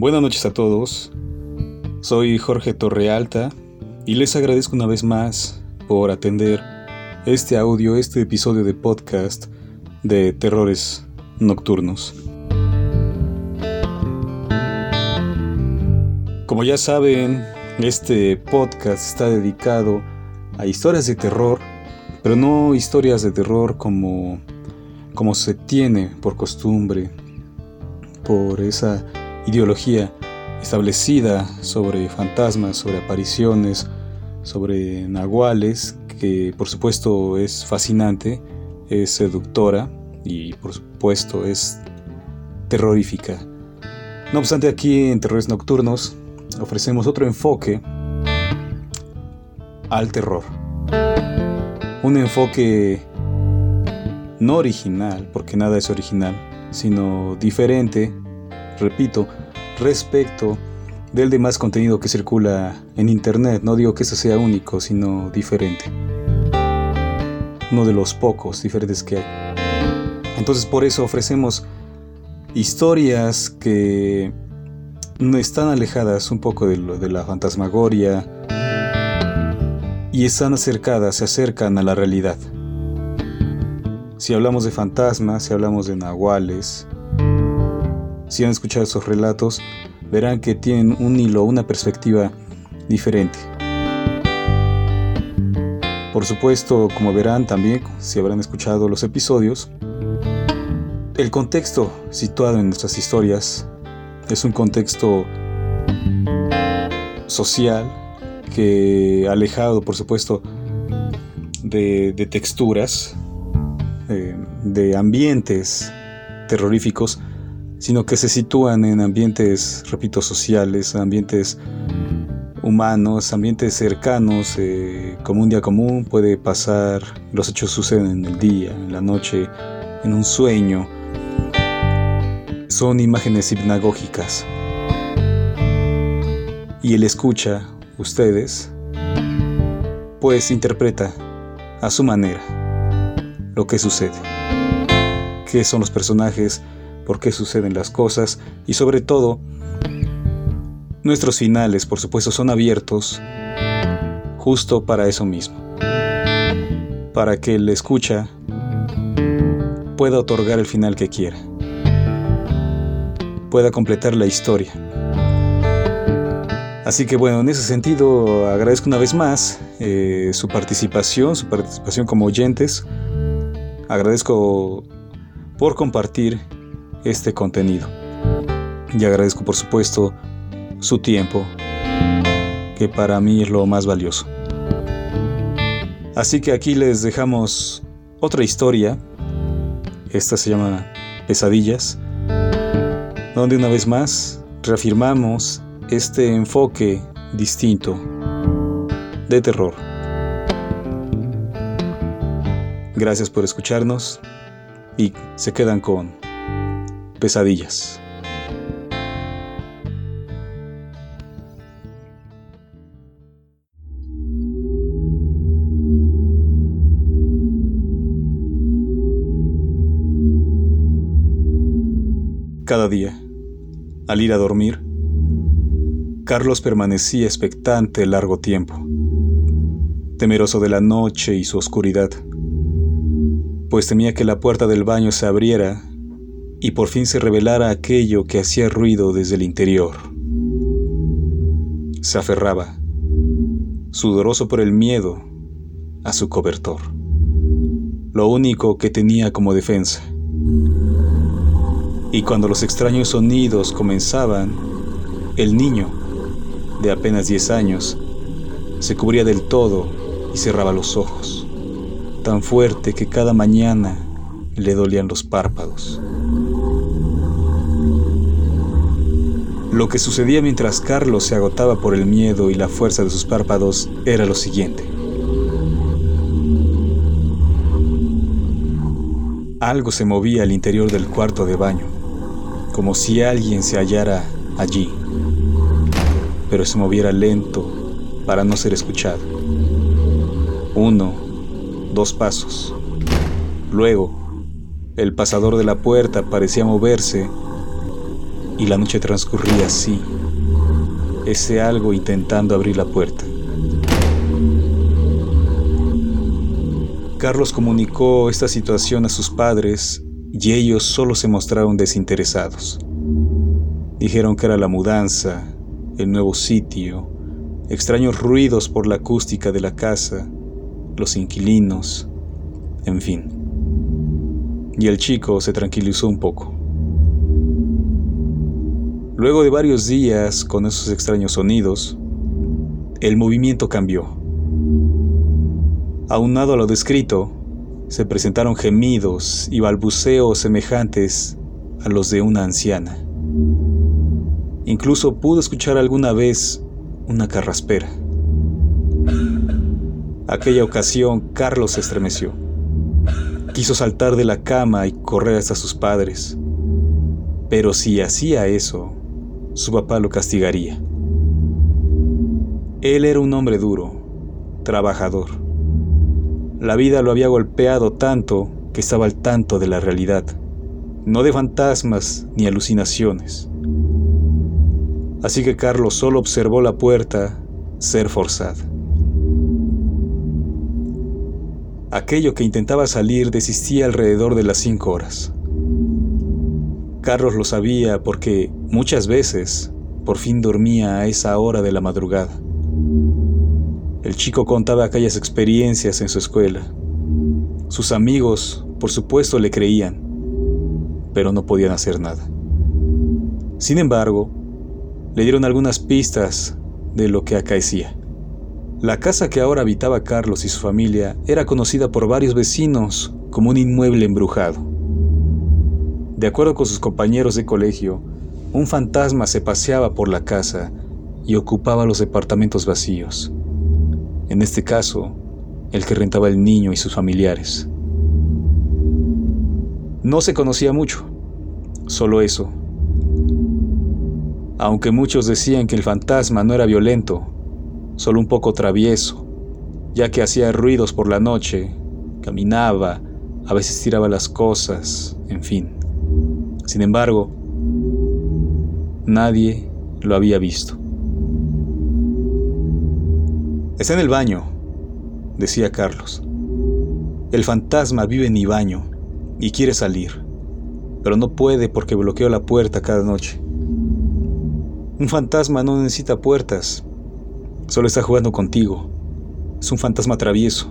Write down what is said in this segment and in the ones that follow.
Buenas noches a todos. Soy Jorge Torrealta y les agradezco una vez más por atender este audio, este episodio de podcast de terrores nocturnos. Como ya saben, este podcast está dedicado a historias de terror, pero no historias de terror como, como se tiene por costumbre, por esa ideología establecida sobre fantasmas, sobre apariciones, sobre nahuales, que por supuesto es fascinante, es seductora y por supuesto es terrorífica. No obstante, aquí en Terrores Nocturnos ofrecemos otro enfoque al terror. Un enfoque no original, porque nada es original, sino diferente, repito, respecto del demás contenido que circula en Internet. No digo que eso sea único, sino diferente. Uno de los pocos diferentes que hay. Entonces por eso ofrecemos historias que están alejadas un poco de, lo, de la fantasmagoria y están acercadas, se acercan a la realidad. Si hablamos de fantasmas, si hablamos de nahuales, si han escuchado esos relatos, verán que tienen un hilo, una perspectiva diferente. Por supuesto, como verán también, si habrán escuchado los episodios, el contexto situado en nuestras historias es un contexto social que alejado, por supuesto, de, texturas, eh, de ambientes terroríficos, sino que se sitúan en ambientes, repito, sociales, ambientes humanos, ambientes cercanos, eh, como un día común puede pasar, los hechos suceden en el día, en la noche, en un sueño. Son imágenes hipnagógicas. Y el escucha, ustedes, pues interpreta a su manera lo que sucede. ¿Qué son los personajes? Por qué suceden las cosas y sobre todo, nuestros finales, por supuesto, son abiertos justo para eso mismo. Para que el escucha pueda otorgar el final que quiera. Pueda completar la historia. Así que bueno, en ese sentido agradezco una vez más eh, su participación, su participación como oyentes. Agradezco por compartir este contenido. Y agradezco por supuesto su tiempo, que para mí es lo más valioso. Así que aquí les dejamos otra historia. Esta se llama Pesadillas, donde una vez más reafirmamos este enfoque distinto de terror. Gracias por escucharnos y se quedan con pesadillas. Cada día, al ir a dormir, Carlos permanecía expectante largo tiempo, temeroso de la noche y su oscuridad, pues temía que la puerta del baño se abriera y por fin se revelara aquello que hacía ruido desde el interior. Se aferraba, sudoroso por el miedo, a su cobertor, lo único que tenía como defensa. Y cuando los extraños sonidos comenzaban, el niño, de apenas 10 años, se cubría del todo y cerraba los ojos, tan fuerte que cada mañana le dolían los párpados. Lo que sucedía mientras Carlos se agotaba por el miedo y la fuerza de sus párpados era lo siguiente. Algo se movía al interior del cuarto de baño, como si alguien se hallara allí, pero se moviera lento para no ser escuchado. Uno, dos pasos. Luego, el pasador de la puerta parecía moverse y la noche transcurría así, ese algo intentando abrir la puerta. Carlos comunicó esta situación a sus padres y ellos solo se mostraron desinteresados. Dijeron que era la mudanza, el nuevo sitio, extraños ruidos por la acústica de la casa, los inquilinos, en fin. Y el chico se tranquilizó un poco. Luego de varios días con esos extraños sonidos, el movimiento cambió. Aunado a lo descrito, se presentaron gemidos y balbuceos semejantes a los de una anciana. Incluso pudo escuchar alguna vez una carraspera. Aquella ocasión Carlos se estremeció. Quiso saltar de la cama y correr hasta sus padres. Pero si hacía eso, su papá lo castigaría. Él era un hombre duro, trabajador. La vida lo había golpeado tanto que estaba al tanto de la realidad, no de fantasmas ni alucinaciones. Así que Carlos solo observó la puerta ser forzada. Aquello que intentaba salir desistía alrededor de las cinco horas. Carlos lo sabía porque muchas veces por fin dormía a esa hora de la madrugada. El chico contaba aquellas experiencias en su escuela. Sus amigos, por supuesto, le creían, pero no podían hacer nada. Sin embargo, le dieron algunas pistas de lo que acaecía. La casa que ahora habitaba Carlos y su familia era conocida por varios vecinos como un inmueble embrujado. De acuerdo con sus compañeros de colegio, un fantasma se paseaba por la casa y ocupaba los departamentos vacíos. En este caso, el que rentaba el niño y sus familiares. No se conocía mucho, solo eso. Aunque muchos decían que el fantasma no era violento, solo un poco travieso, ya que hacía ruidos por la noche, caminaba, a veces tiraba las cosas, en fin. Sin embargo, nadie lo había visto. Está en el baño, decía Carlos. El fantasma vive en mi baño y quiere salir, pero no puede porque bloqueo la puerta cada noche. Un fantasma no necesita puertas, solo está jugando contigo. Es un fantasma travieso,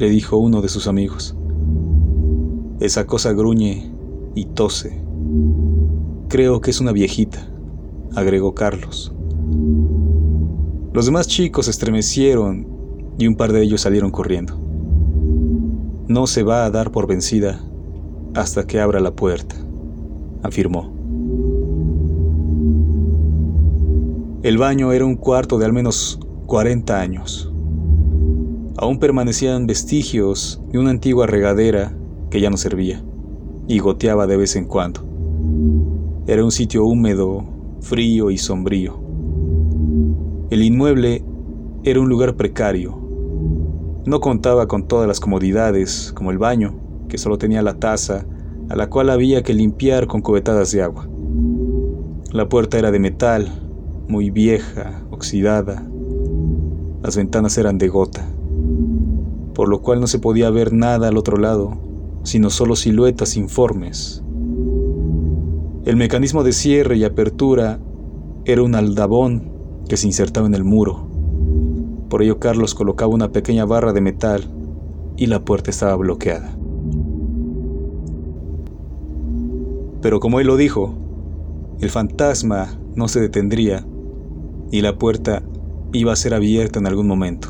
le dijo uno de sus amigos. Esa cosa gruñe y tose. Creo que es una viejita, agregó Carlos. Los demás chicos estremecieron y un par de ellos salieron corriendo. No se va a dar por vencida hasta que abra la puerta, afirmó. El baño era un cuarto de al menos 40 años. Aún permanecían vestigios de una antigua regadera que ya no servía y goteaba de vez en cuando. Era un sitio húmedo, frío y sombrío. El inmueble era un lugar precario. No contaba con todas las comodidades, como el baño, que solo tenía la taza, a la cual había que limpiar con cubetadas de agua. La puerta era de metal, muy vieja, oxidada. Las ventanas eran de gota, por lo cual no se podía ver nada al otro lado, sino solo siluetas informes. El mecanismo de cierre y apertura era un aldabón que se insertaba en el muro. Por ello Carlos colocaba una pequeña barra de metal y la puerta estaba bloqueada. Pero como él lo dijo, el fantasma no se detendría y la puerta iba a ser abierta en algún momento.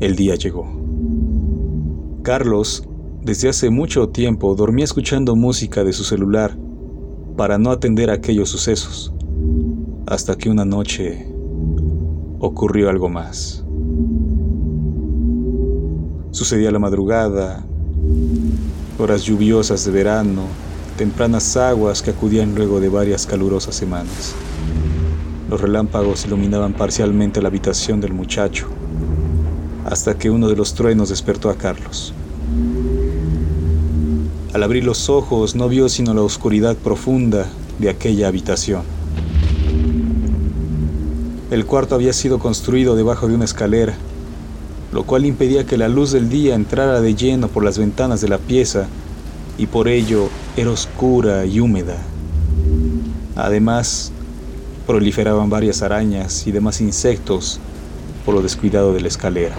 El día llegó. Carlos, desde hace mucho tiempo, dormía escuchando música de su celular para no atender aquellos sucesos, hasta que una noche ocurrió algo más. Sucedía la madrugada, horas lluviosas de verano, tempranas aguas que acudían luego de varias calurosas semanas. Los relámpagos iluminaban parcialmente la habitación del muchacho, hasta que uno de los truenos despertó a Carlos. Al abrir los ojos no vio sino la oscuridad profunda de aquella habitación. El cuarto había sido construido debajo de una escalera, lo cual impedía que la luz del día entrara de lleno por las ventanas de la pieza y por ello era oscura y húmeda. Además, proliferaban varias arañas y demás insectos por lo descuidado de la escalera.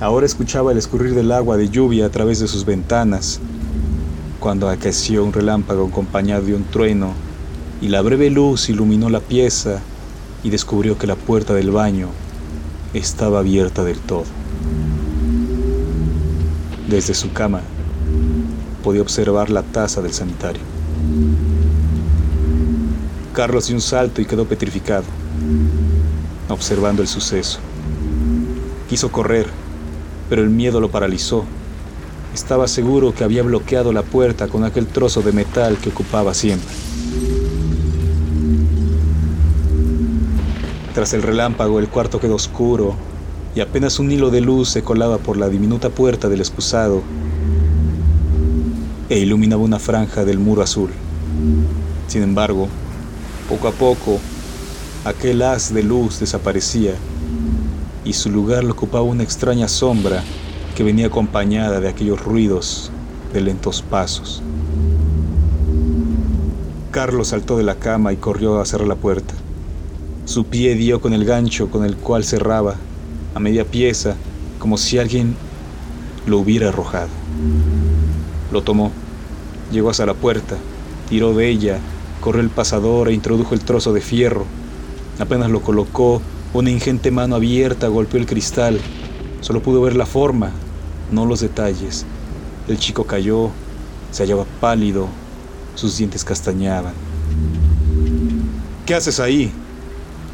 Ahora escuchaba el escurrir del agua de lluvia a través de sus ventanas, cuando aqueció un relámpago acompañado de un trueno y la breve luz iluminó la pieza y descubrió que la puerta del baño estaba abierta del todo. Desde su cama podía observar la taza del sanitario. Carlos dio un salto y quedó petrificado, observando el suceso. Quiso correr, pero el miedo lo paralizó. Estaba seguro que había bloqueado la puerta con aquel trozo de metal que ocupaba siempre. Tras el relámpago el cuarto quedó oscuro y apenas un hilo de luz se colaba por la diminuta puerta del excusado e iluminaba una franja del muro azul. Sin embargo, poco a poco, aquel haz de luz desaparecía y su lugar lo ocupaba una extraña sombra que venía acompañada de aquellos ruidos de lentos pasos. Carlos saltó de la cama y corrió a cerrar la puerta. Su pie dio con el gancho con el cual cerraba, a media pieza, como si alguien lo hubiera arrojado. Lo tomó, llegó hasta la puerta, tiró de ella, corrió el pasador e introdujo el trozo de fierro. Apenas lo colocó, una ingente mano abierta golpeó el cristal. Solo pudo ver la forma, no los detalles. El chico cayó, se hallaba pálido, sus dientes castañaban. ¿Qué haces ahí?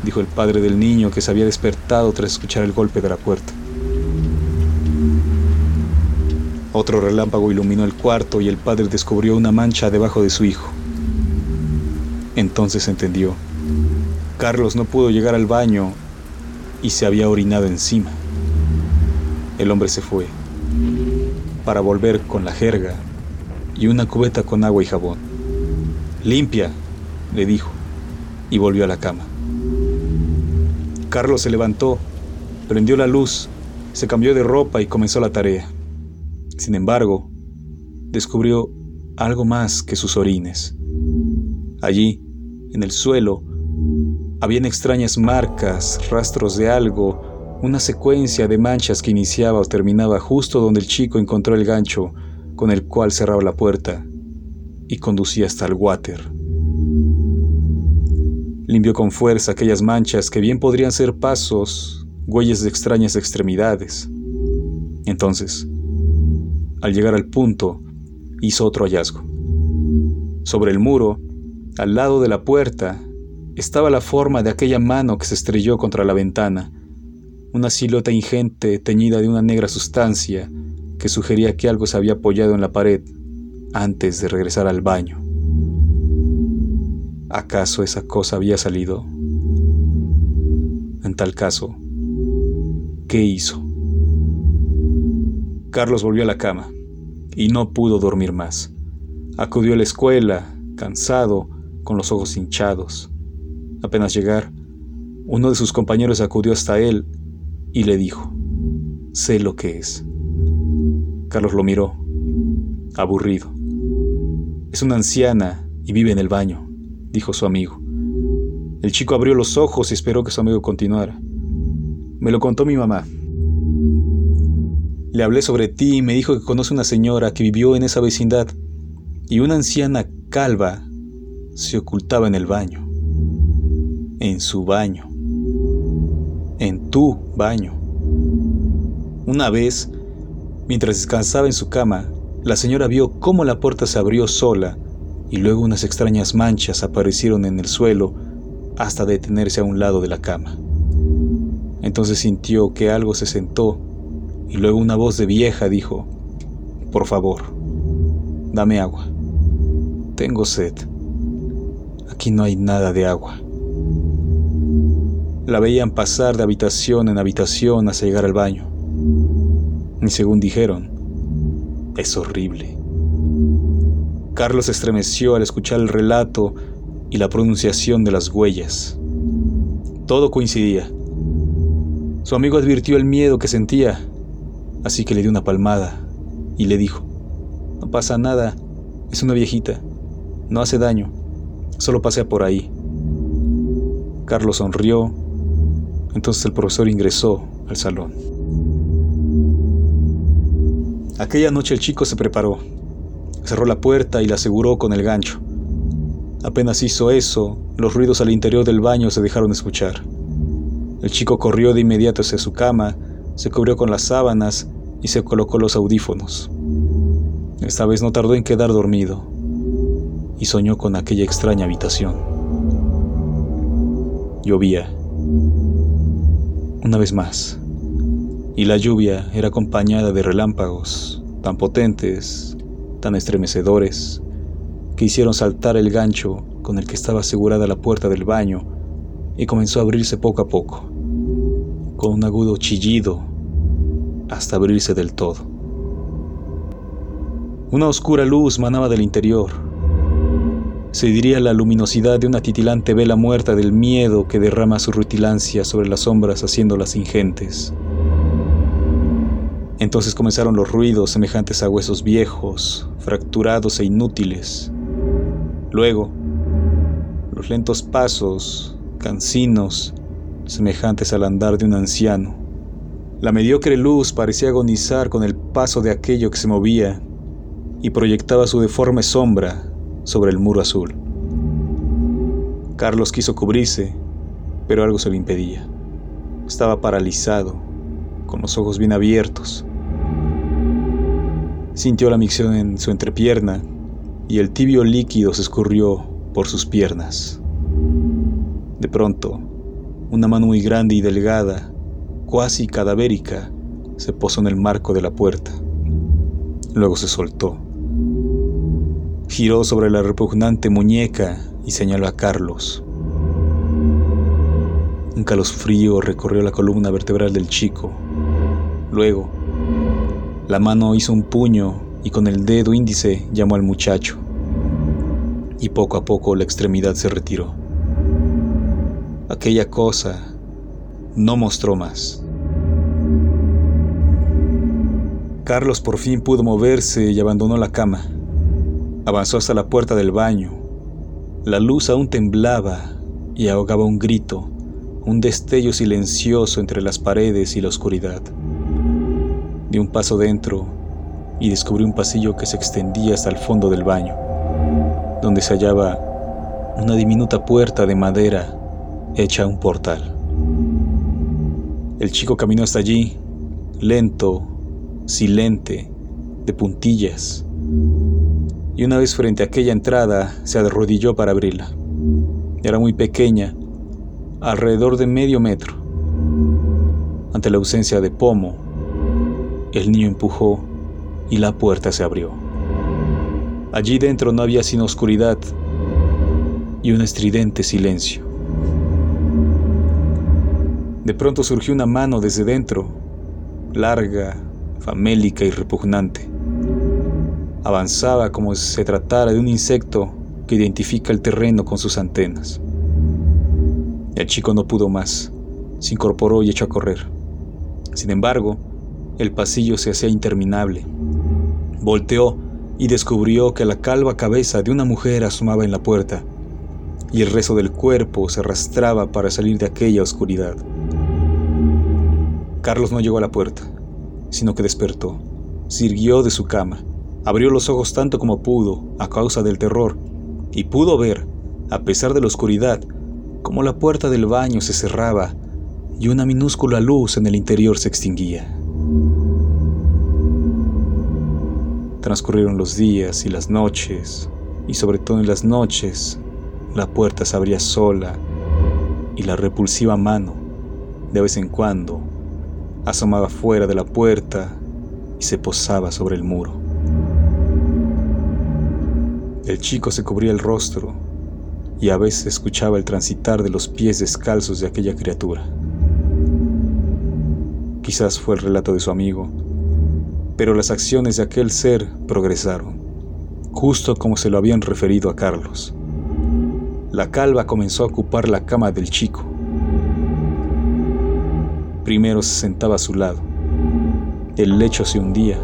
dijo el padre del niño que se había despertado tras escuchar el golpe de la puerta. Otro relámpago iluminó el cuarto y el padre descubrió una mancha debajo de su hijo. Entonces entendió. Carlos no pudo llegar al baño y se había orinado encima. El hombre se fue para volver con la jerga y una cubeta con agua y jabón. Limpia, le dijo, y volvió a la cama. Carlos se levantó, prendió la luz, se cambió de ropa y comenzó la tarea. Sin embargo, descubrió algo más que sus orines. Allí, en el suelo, habían extrañas marcas, rastros de algo, una secuencia de manchas que iniciaba o terminaba justo donde el chico encontró el gancho con el cual cerraba la puerta y conducía hasta el water. Limpió con fuerza aquellas manchas que bien podrían ser pasos, huellas de extrañas extremidades. Entonces, al llegar al punto, hizo otro hallazgo. Sobre el muro, al lado de la puerta, estaba la forma de aquella mano que se estrelló contra la ventana, una silueta ingente teñida de una negra sustancia que sugería que algo se había apoyado en la pared antes de regresar al baño. ¿Acaso esa cosa había salido? En tal caso, ¿qué hizo? Carlos volvió a la cama y no pudo dormir más. Acudió a la escuela, cansado, con los ojos hinchados. Apenas llegar, uno de sus compañeros acudió hasta él y le dijo, sé lo que es. Carlos lo miró, aburrido. Es una anciana y vive en el baño dijo su amigo. El chico abrió los ojos y esperó que su amigo continuara. Me lo contó mi mamá. Le hablé sobre ti y me dijo que conoce una señora que vivió en esa vecindad y una anciana calva se ocultaba en el baño. En su baño. En tu baño. Una vez, mientras descansaba en su cama, la señora vio cómo la puerta se abrió sola y luego unas extrañas manchas aparecieron en el suelo hasta detenerse a un lado de la cama. Entonces sintió que algo se sentó y luego una voz de vieja dijo, Por favor, dame agua. Tengo sed. Aquí no hay nada de agua. La veían pasar de habitación en habitación hasta llegar al baño. Y según dijeron, es horrible. Carlos estremeció al escuchar el relato y la pronunciación de las huellas. Todo coincidía. Su amigo advirtió el miedo que sentía, así que le dio una palmada y le dijo, no pasa nada, es una viejita, no hace daño, solo pasea por ahí. Carlos sonrió, entonces el profesor ingresó al salón. Aquella noche el chico se preparó, cerró la puerta y la aseguró con el gancho. Apenas hizo eso, los ruidos al interior del baño se dejaron escuchar. El chico corrió de inmediato hacia su cama, se cubrió con las sábanas y se colocó los audífonos. Esta vez no tardó en quedar dormido y soñó con aquella extraña habitación. Llovía. Una vez más. Y la lluvia era acompañada de relámpagos tan potentes, tan estremecedores, que hicieron saltar el gancho con el que estaba asegurada la puerta del baño y comenzó a abrirse poco a poco, con un agudo chillido hasta abrirse del todo. Una oscura luz manaba del interior. Se diría la luminosidad de una titilante vela muerta del miedo que derrama su rutilancia sobre las sombras haciéndolas ingentes. Entonces comenzaron los ruidos semejantes a huesos viejos, fracturados e inútiles. Luego, los lentos pasos, cansinos, semejantes al andar de un anciano. La mediocre luz parecía agonizar con el paso de aquello que se movía y proyectaba su deforme sombra sobre el muro azul. Carlos quiso cubrirse, pero algo se lo impedía. Estaba paralizado, con los ojos bien abiertos. Sintió la micción en su entrepierna y el tibio líquido se escurrió por sus piernas. De pronto, una mano muy grande y delgada cuasi cadavérica, se posó en el marco de la puerta. Luego se soltó. Giró sobre la repugnante muñeca y señaló a Carlos. Un calosfrío recorrió la columna vertebral del chico. Luego, la mano hizo un puño y con el dedo índice llamó al muchacho. Y poco a poco la extremidad se retiró. Aquella cosa no mostró más. Carlos por fin pudo moverse y abandonó la cama. Avanzó hasta la puerta del baño. La luz aún temblaba y ahogaba un grito, un destello silencioso entre las paredes y la oscuridad. Dio un paso dentro y descubrió un pasillo que se extendía hasta el fondo del baño, donde se hallaba una diminuta puerta de madera hecha un portal. El chico caminó hasta allí, lento, silente, de puntillas, y una vez frente a aquella entrada se arrodilló para abrirla. Era muy pequeña, alrededor de medio metro. Ante la ausencia de pomo, el niño empujó y la puerta se abrió. Allí dentro no había sino oscuridad y un estridente silencio. De pronto surgió una mano desde dentro, larga, famélica y repugnante. Avanzaba como si se tratara de un insecto que identifica el terreno con sus antenas. El chico no pudo más, se incorporó y echó a correr. Sin embargo, el pasillo se hacía interminable. Volteó y descubrió que la calva cabeza de una mujer asomaba en la puerta, y el resto del cuerpo se arrastraba para salir de aquella oscuridad. Carlos no llegó a la puerta, sino que despertó, sirvió de su cama, abrió los ojos tanto como pudo a causa del terror, y pudo ver, a pesar de la oscuridad, cómo la puerta del baño se cerraba y una minúscula luz en el interior se extinguía. Transcurrieron los días y las noches, y sobre todo en las noches, la puerta se abría sola y la repulsiva mano, de vez en cuando, asomaba fuera de la puerta y se posaba sobre el muro. El chico se cubría el rostro y a veces escuchaba el transitar de los pies descalzos de aquella criatura. Quizás fue el relato de su amigo, pero las acciones de aquel ser progresaron, justo como se lo habían referido a Carlos. La calva comenzó a ocupar la cama del chico. Primero se sentaba a su lado. El lecho se hundía,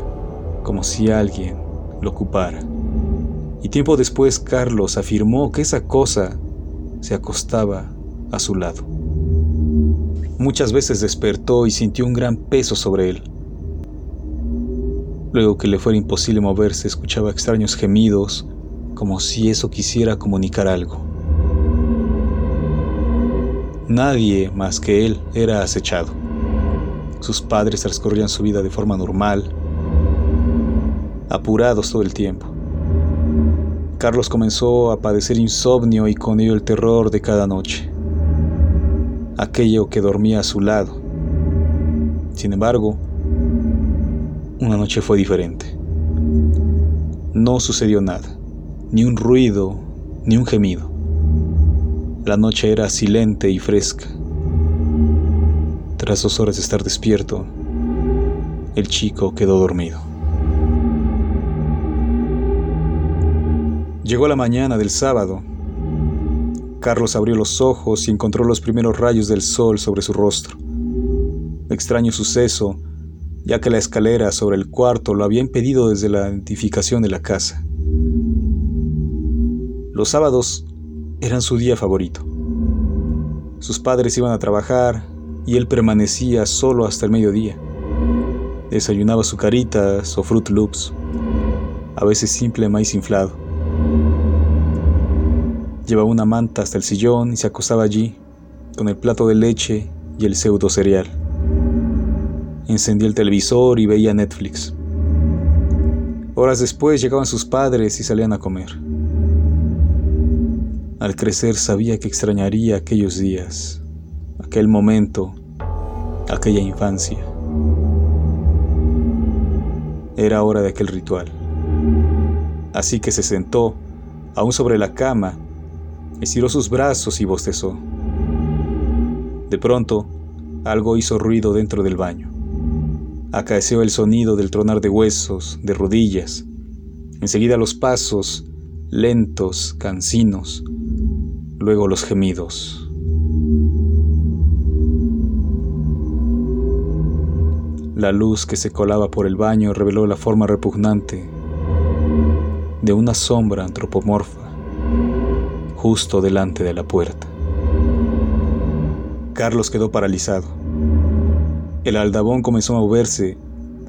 como si alguien lo ocupara. Y tiempo después Carlos afirmó que esa cosa se acostaba a su lado. Muchas veces despertó y sintió un gran peso sobre él. Luego que le fuera imposible moverse, escuchaba extraños gemidos, como si eso quisiera comunicar algo. Nadie más que él era acechado. Sus padres transcurrían su vida de forma normal, apurados todo el tiempo. Carlos comenzó a padecer insomnio y con ello el terror de cada noche aquello que dormía a su lado. Sin embargo, una noche fue diferente. No sucedió nada, ni un ruido, ni un gemido. La noche era silente y fresca. Tras dos horas de estar despierto, el chico quedó dormido. Llegó la mañana del sábado Carlos abrió los ojos y encontró los primeros rayos del sol sobre su rostro. Extraño suceso, ya que la escalera sobre el cuarto lo había impedido desde la identificación de la casa. Los sábados eran su día favorito. Sus padres iban a trabajar y él permanecía solo hasta el mediodía. Desayunaba sucaritas o Fruit Loops, a veces simple maíz inflado. Llevaba una manta hasta el sillón y se acostaba allí, con el plato de leche y el pseudo cereal. Encendía el televisor y veía Netflix. Horas después llegaban sus padres y salían a comer. Al crecer sabía que extrañaría aquellos días, aquel momento, aquella infancia. Era hora de aquel ritual. Así que se sentó, aún sobre la cama, estiró sus brazos y bostezó. De pronto, algo hizo ruido dentro del baño. Acaeció el sonido del tronar de huesos, de rodillas. Enseguida los pasos, lentos, cansinos. Luego los gemidos. La luz que se colaba por el baño reveló la forma repugnante de una sombra antropomorfa justo delante de la puerta. Carlos quedó paralizado. El aldabón comenzó a moverse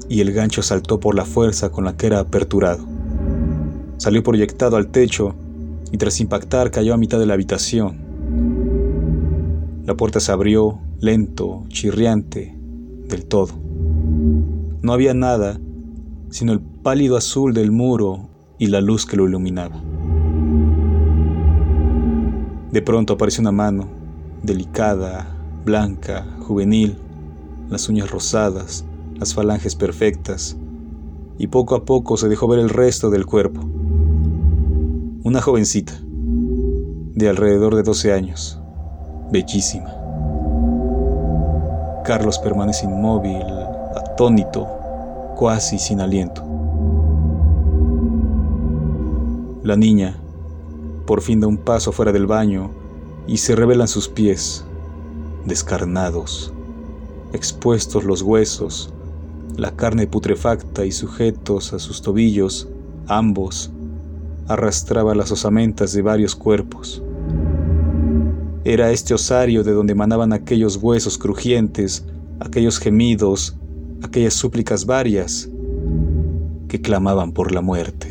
y el gancho saltó por la fuerza con la que era aperturado. Salió proyectado al techo y tras impactar cayó a mitad de la habitación. La puerta se abrió, lento, chirriante, del todo. No había nada sino el pálido azul del muro y la luz que lo iluminaba. De pronto apareció una mano, delicada, blanca, juvenil, las uñas rosadas, las falanges perfectas, y poco a poco se dejó ver el resto del cuerpo. Una jovencita, de alrededor de 12 años, bellísima. Carlos permanece inmóvil, atónito, cuasi sin aliento. La niña, por fin da un paso fuera del baño y se revelan sus pies, descarnados, expuestos los huesos, la carne putrefacta y sujetos a sus tobillos, ambos, arrastraba las osamentas de varios cuerpos. Era este osario de donde emanaban aquellos huesos crujientes, aquellos gemidos, aquellas súplicas varias que clamaban por la muerte.